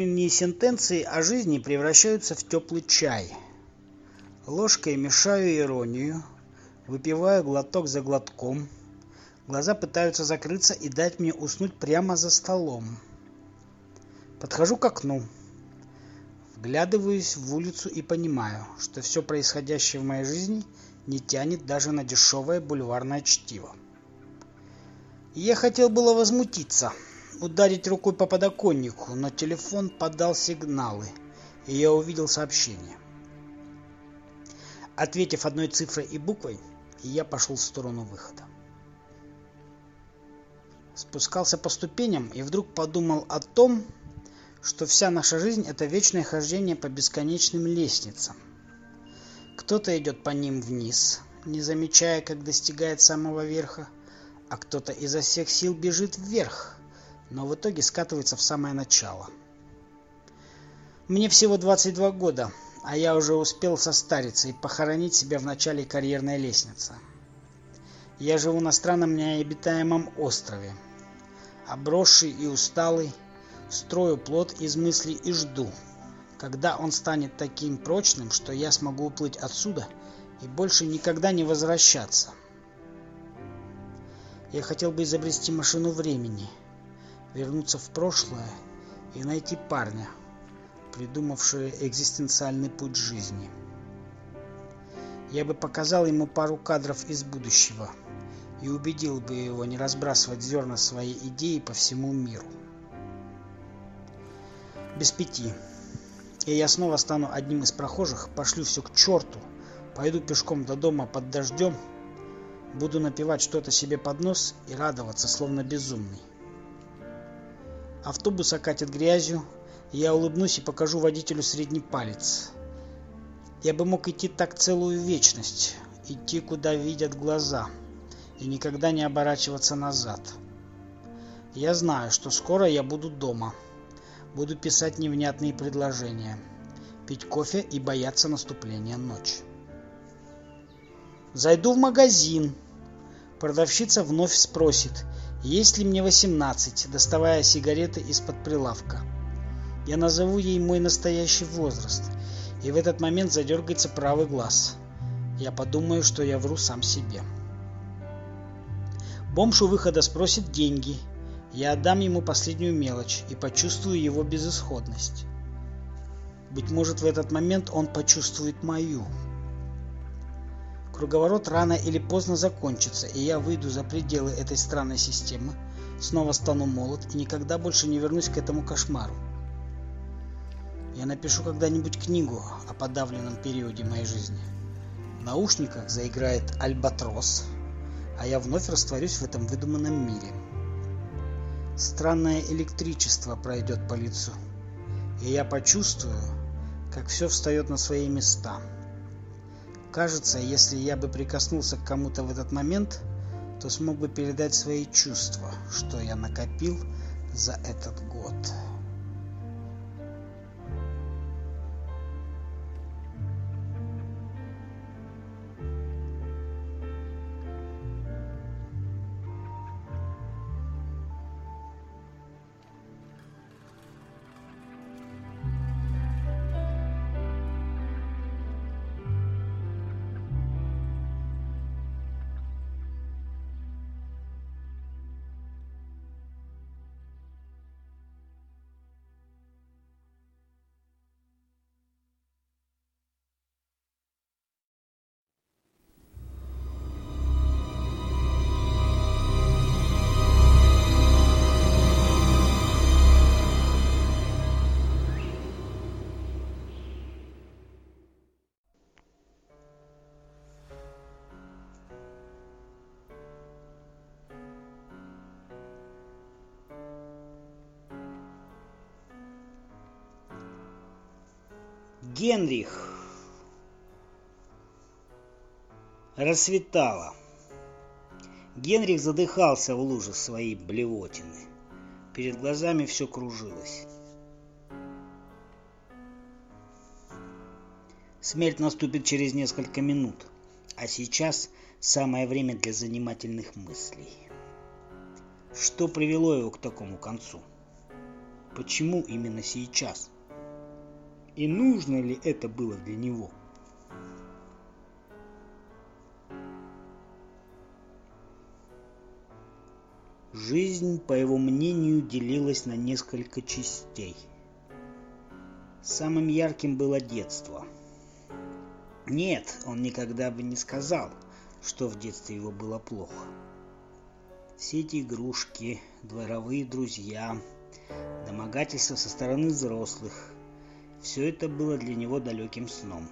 Утренние сентенции о жизни превращаются в теплый чай. Ложкой мешаю иронию, выпиваю глоток за глотком. Глаза пытаются закрыться и дать мне уснуть прямо за столом. Подхожу к окну. Вглядываюсь в улицу и понимаю, что все происходящее в моей жизни не тянет даже на дешевое бульварное чтиво. Я хотел было возмутиться, ударить рукой по подоконнику, но телефон подал сигналы, и я увидел сообщение. Ответив одной цифрой и буквой, я пошел в сторону выхода. Спускался по ступеням и вдруг подумал о том, что вся наша жизнь – это вечное хождение по бесконечным лестницам. Кто-то идет по ним вниз, не замечая, как достигает самого верха – а кто-то изо всех сил бежит вверх, но в итоге скатывается в самое начало. Мне всего 22 года, а я уже успел состариться и похоронить себя в начале карьерной лестницы. Я живу на странном необитаемом острове. Обросший и усталый, строю плод из мыслей и жду, когда он станет таким прочным, что я смогу уплыть отсюда и больше никогда не возвращаться. Я хотел бы изобрести машину времени, вернуться в прошлое и найти парня, придумавшего экзистенциальный путь жизни. Я бы показал ему пару кадров из будущего и убедил бы его не разбрасывать зерна своей идеи по всему миру. Без пяти. И я снова стану одним из прохожих, пошлю все к черту, пойду пешком до дома под дождем Буду напевать что-то себе под нос и радоваться, словно безумный. Автобус окатит грязью, и я улыбнусь и покажу водителю средний палец. Я бы мог идти так целую вечность, идти куда видят глаза, и никогда не оборачиваться назад. Я знаю, что скоро я буду дома. Буду писать невнятные предложения, пить кофе и бояться наступления ночи. Зайду в магазин. Продавщица вновь спросит, есть ли мне 18, доставая сигареты из-под прилавка. Я назову ей мой настоящий возраст, и в этот момент задергается правый глаз. Я подумаю, что я вру сам себе. Бомж у выхода спросит деньги. Я отдам ему последнюю мелочь и почувствую его безысходность. Быть может, в этот момент он почувствует мою. Круговорот рано или поздно закончится, и я выйду за пределы этой странной системы, снова стану молод и никогда больше не вернусь к этому кошмару. Я напишу когда-нибудь книгу о подавленном периоде моей жизни. В наушниках заиграет альбатрос, а я вновь растворюсь в этом выдуманном мире. Странное электричество пройдет по лицу, и я почувствую, как все встает на свои места. Кажется, если я бы прикоснулся к кому-то в этот момент, то смог бы передать свои чувства, что я накопил за этот год. Генрих. Рассветало. Генрих задыхался в луже своей блевотины. Перед глазами все кружилось. Смерть наступит через несколько минут, а сейчас самое время для занимательных мыслей. Что привело его к такому концу? Почему именно сейчас? И нужно ли это было для него? Жизнь, по его мнению, делилась на несколько частей. Самым ярким было детство. Нет, он никогда бы не сказал, что в детстве его было плохо. Все эти игрушки, дворовые друзья, домогательства со стороны взрослых – все это было для него далеким сном.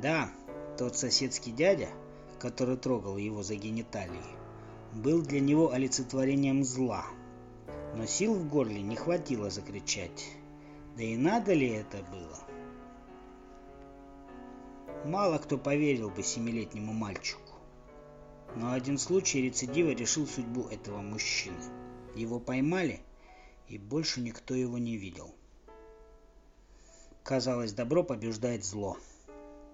Да, тот соседский дядя, который трогал его за гениталии, был для него олицетворением зла. Но сил в горле не хватило закричать. Да и надо ли это было? Мало кто поверил бы семилетнему мальчику. Но один случай рецидива решил судьбу этого мужчины. Его поймали, и больше никто его не видел. Казалось, добро побеждает зло.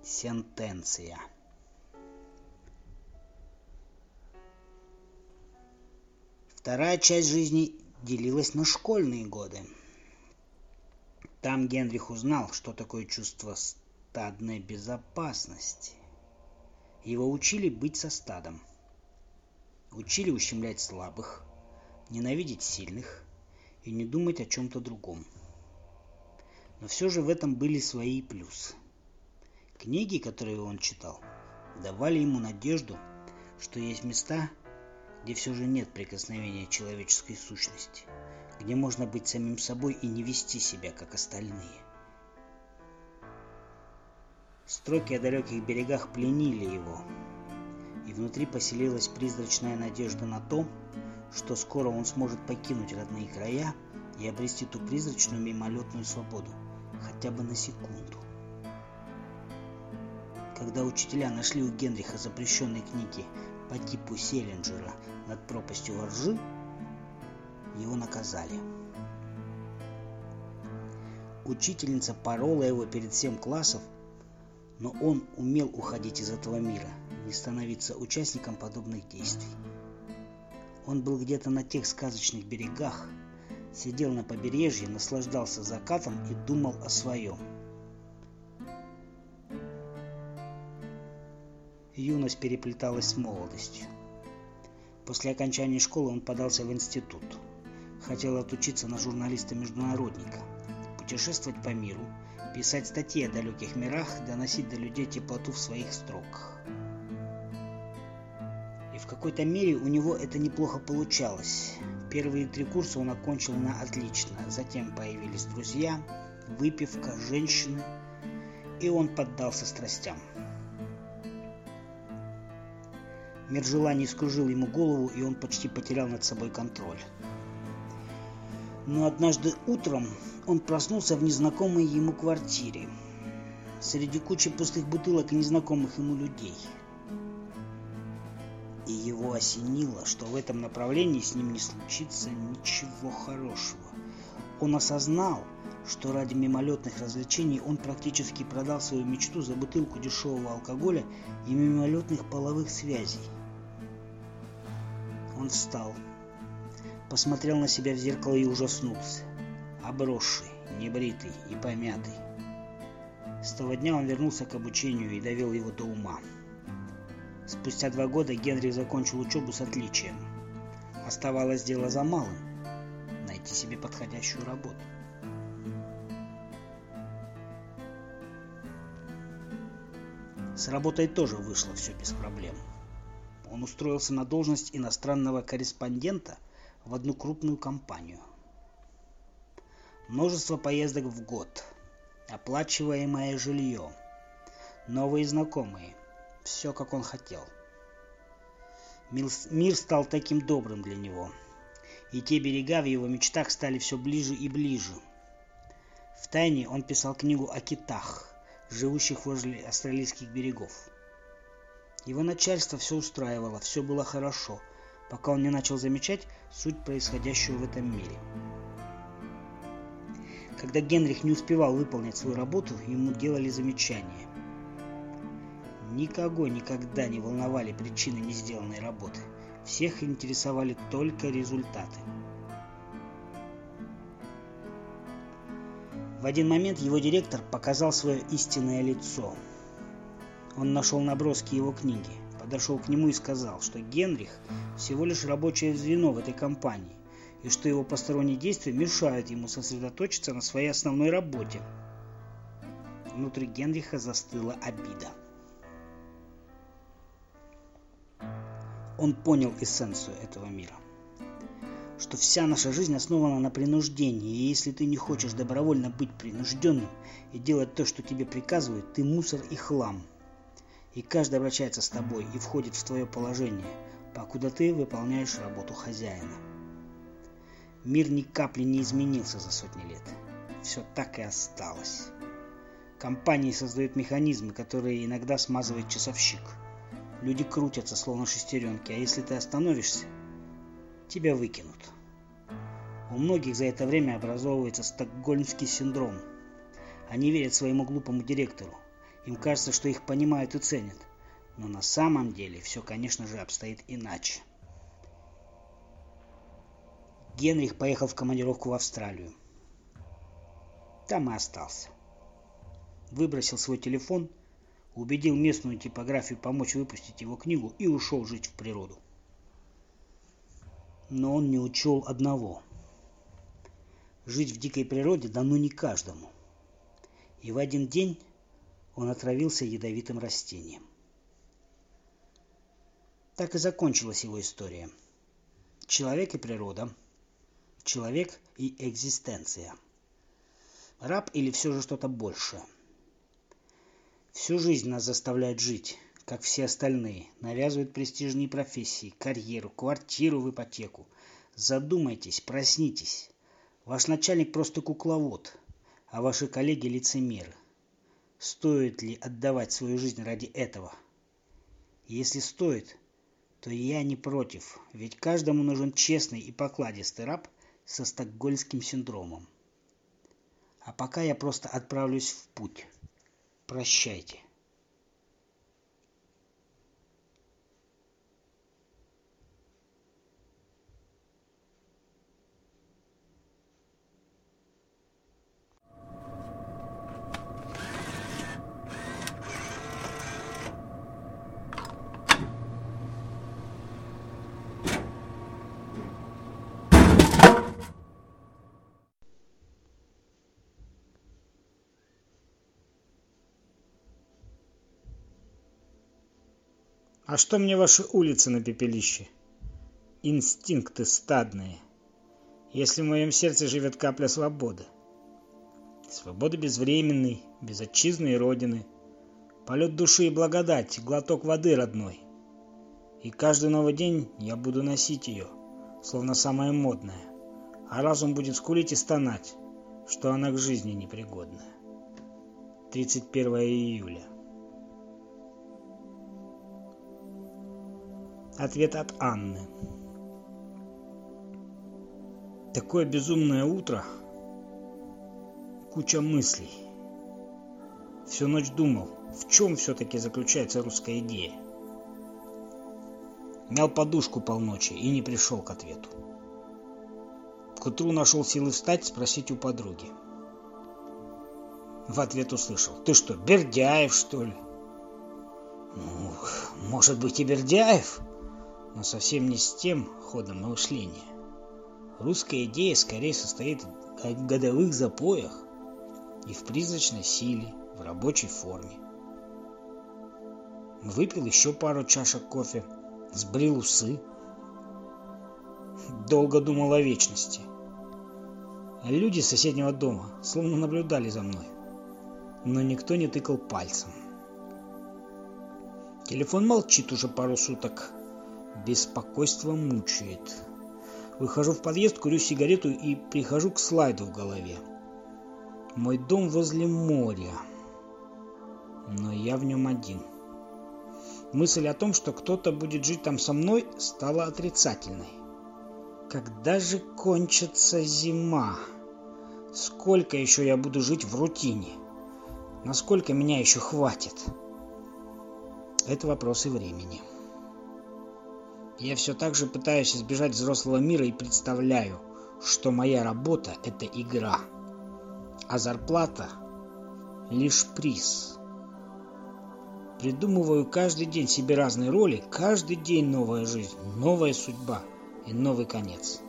Сентенция. Вторая часть жизни делилась на школьные годы. Там Генрих узнал, что такое чувство стадной безопасности. Его учили быть со стадом. Учили ущемлять слабых, ненавидеть сильных и не думать о чем-то другом. Но все же в этом были свои плюсы. Книги, которые он читал, давали ему надежду, что есть места, где все же нет прикосновения человеческой сущности, где можно быть самим собой и не вести себя, как остальные. Строки о далеких берегах пленили его, и внутри поселилась призрачная надежда на то, что скоро он сможет покинуть родные края и обрести ту призрачную мимолетную свободу, хотя бы на секунду. Когда учителя нашли у Генриха запрещенные книги по типу Селлинджера над пропастью воржи, его наказали. Учительница порола его перед всем классом, но он умел уходить из этого мира – не становиться участником подобных действий. Он был где-то на тех сказочных берегах, сидел на побережье, наслаждался закатом и думал о своем. Юность переплеталась с молодостью. После окончания школы он подался в институт. Хотел отучиться на журналиста-международника, путешествовать по миру, писать статьи о далеких мирах, доносить до людей теплоту в своих строках в какой-то мере у него это неплохо получалось. Первые три курса он окончил на отлично. Затем появились друзья, выпивка, женщины, и он поддался страстям. Мир желаний скружил ему голову, и он почти потерял над собой контроль. Но однажды утром он проснулся в незнакомой ему квартире, среди кучи пустых бутылок и незнакомых ему людей – и его осенило, что в этом направлении с ним не случится ничего хорошего. Он осознал, что ради мимолетных развлечений он практически продал свою мечту за бутылку дешевого алкоголя и мимолетных половых связей. Он встал, посмотрел на себя в зеркало и ужаснулся. Обросший, небритый и помятый. С того дня он вернулся к обучению и довел его до ума. Спустя два года Генри закончил учебу с отличием. Оставалось дело за малым – найти себе подходящую работу. С работой тоже вышло все без проблем. Он устроился на должность иностранного корреспондента в одну крупную компанию. Множество поездок в год, оплачиваемое жилье, новые знакомые – все, как он хотел. Мир стал таким добрым для него, и те берега в его мечтах стали все ближе и ближе. В тайне он писал книгу о китах, живущих возле австралийских берегов. Его начальство все устраивало, все было хорошо, пока он не начал замечать суть происходящего в этом мире. Когда Генрих не успевал выполнять свою работу, ему делали замечания. Никого никогда не волновали причины не сделанной работы. Всех интересовали только результаты. В один момент его директор показал свое истинное лицо. Он нашел наброски его книги, подошел к нему и сказал, что Генрих всего лишь рабочее звено в этой компании, и что его посторонние действия мешают ему сосредоточиться на своей основной работе. Внутри Генриха застыла обида. Он понял эссенцию этого мира что вся наша жизнь основана на принуждении, и если ты не хочешь добровольно быть принужденным и делать то, что тебе приказывают, ты мусор и хлам. И каждый обращается с тобой и входит в твое положение, покуда ты выполняешь работу хозяина. Мир ни капли не изменился за сотни лет. Все так и осталось. Компании создают механизмы, которые иногда смазывает часовщик. Люди крутятся, словно шестеренки, а если ты остановишься, тебя выкинут. У многих за это время образовывается стокгольмский синдром. Они верят своему глупому директору. Им кажется, что их понимают и ценят. Но на самом деле все, конечно же, обстоит иначе. Генрих поехал в командировку в Австралию. Там и остался. Выбросил свой телефон, убедил местную типографию помочь выпустить его книгу и ушел жить в природу. Но он не учел одного – Жить в дикой природе дано не каждому. И в один день он отравился ядовитым растением. Так и закончилась его история. Человек и природа. Человек и экзистенция. Раб или все же что-то большее. Всю жизнь нас заставляют жить, как все остальные. Навязывают престижные профессии, карьеру, квартиру в ипотеку. Задумайтесь, проснитесь. Ваш начальник просто кукловод, а ваши коллеги лицемеры. Стоит ли отдавать свою жизнь ради этого? Если стоит, то я не против, ведь каждому нужен честный и покладистый раб со стокгольмским синдромом. А пока я просто отправлюсь в путь. Прощайте. А что мне ваши улицы на пепелище? Инстинкты стадные. Если в моем сердце живет капля свободы. Свободы безвременной, без отчизны и родины. Полет души и благодать, глоток воды родной. И каждый новый день я буду носить ее, словно самая модная. А разум будет скулить и стонать, что она к жизни непригодная. 31 июля. Ответ от Анны. Такое безумное утро. Куча мыслей. Всю ночь думал, в чем все-таки заключается русская идея. Мял подушку полночи и не пришел к ответу. К утру нашел силы встать, спросить у подруги. В ответ услышал. Ты что, Бердяев, что ли? Ну, может быть и Бердяев? Но совсем не с тем ходом мышления. Русская идея скорее состоит в годовых запоях и в призрачной силе, в рабочей форме. Выпил еще пару чашек кофе, сбрил усы. Долго думал о вечности. Люди соседнего дома словно наблюдали за мной, но никто не тыкал пальцем. Телефон молчит уже пару суток, Беспокойство мучает. Выхожу в подъезд, курю сигарету и прихожу к слайду в голове. Мой дом возле моря, но я в нем один. Мысль о том, что кто-то будет жить там со мной, стала отрицательной. Когда же кончится зима? Сколько еще я буду жить в рутине? Насколько меня еще хватит? Это вопросы времени. Я все так же пытаюсь избежать взрослого мира и представляю, что моя работа – это игра, а зарплата – лишь приз. Придумываю каждый день себе разные роли, каждый день новая жизнь, новая судьба и новый конец.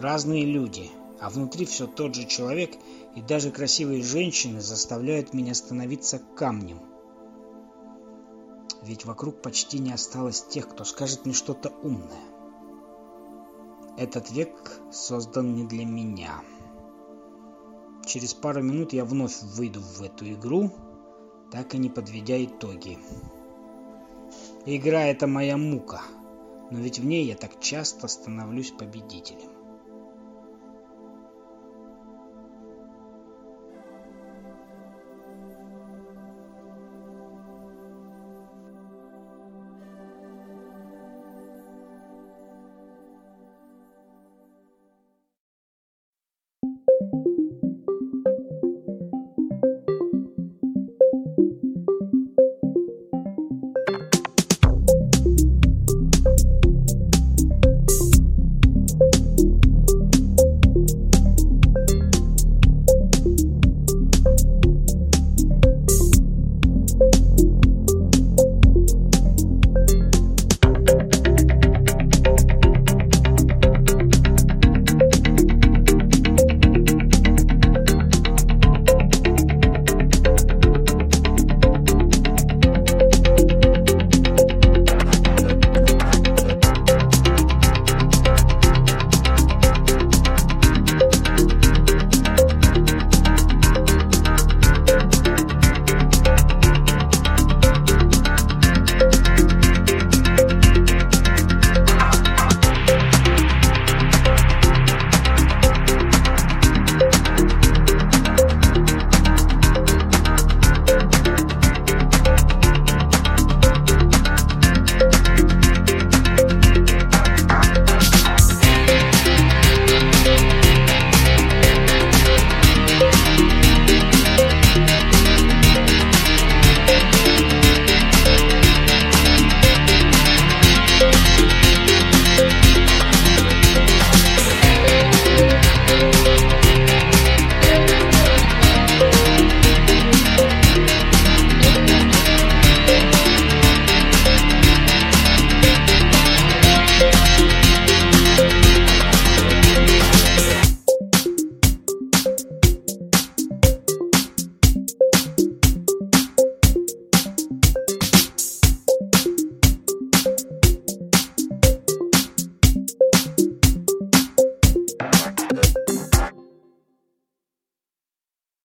Разные люди, а внутри все тот же человек, и даже красивые женщины заставляют меня становиться камнем. Ведь вокруг почти не осталось тех, кто скажет мне что-то умное. Этот век создан не для меня. Через пару минут я вновь выйду в эту игру, так и не подведя итоги. Игра — это моя мука, но ведь в ней я так часто становлюсь победителем.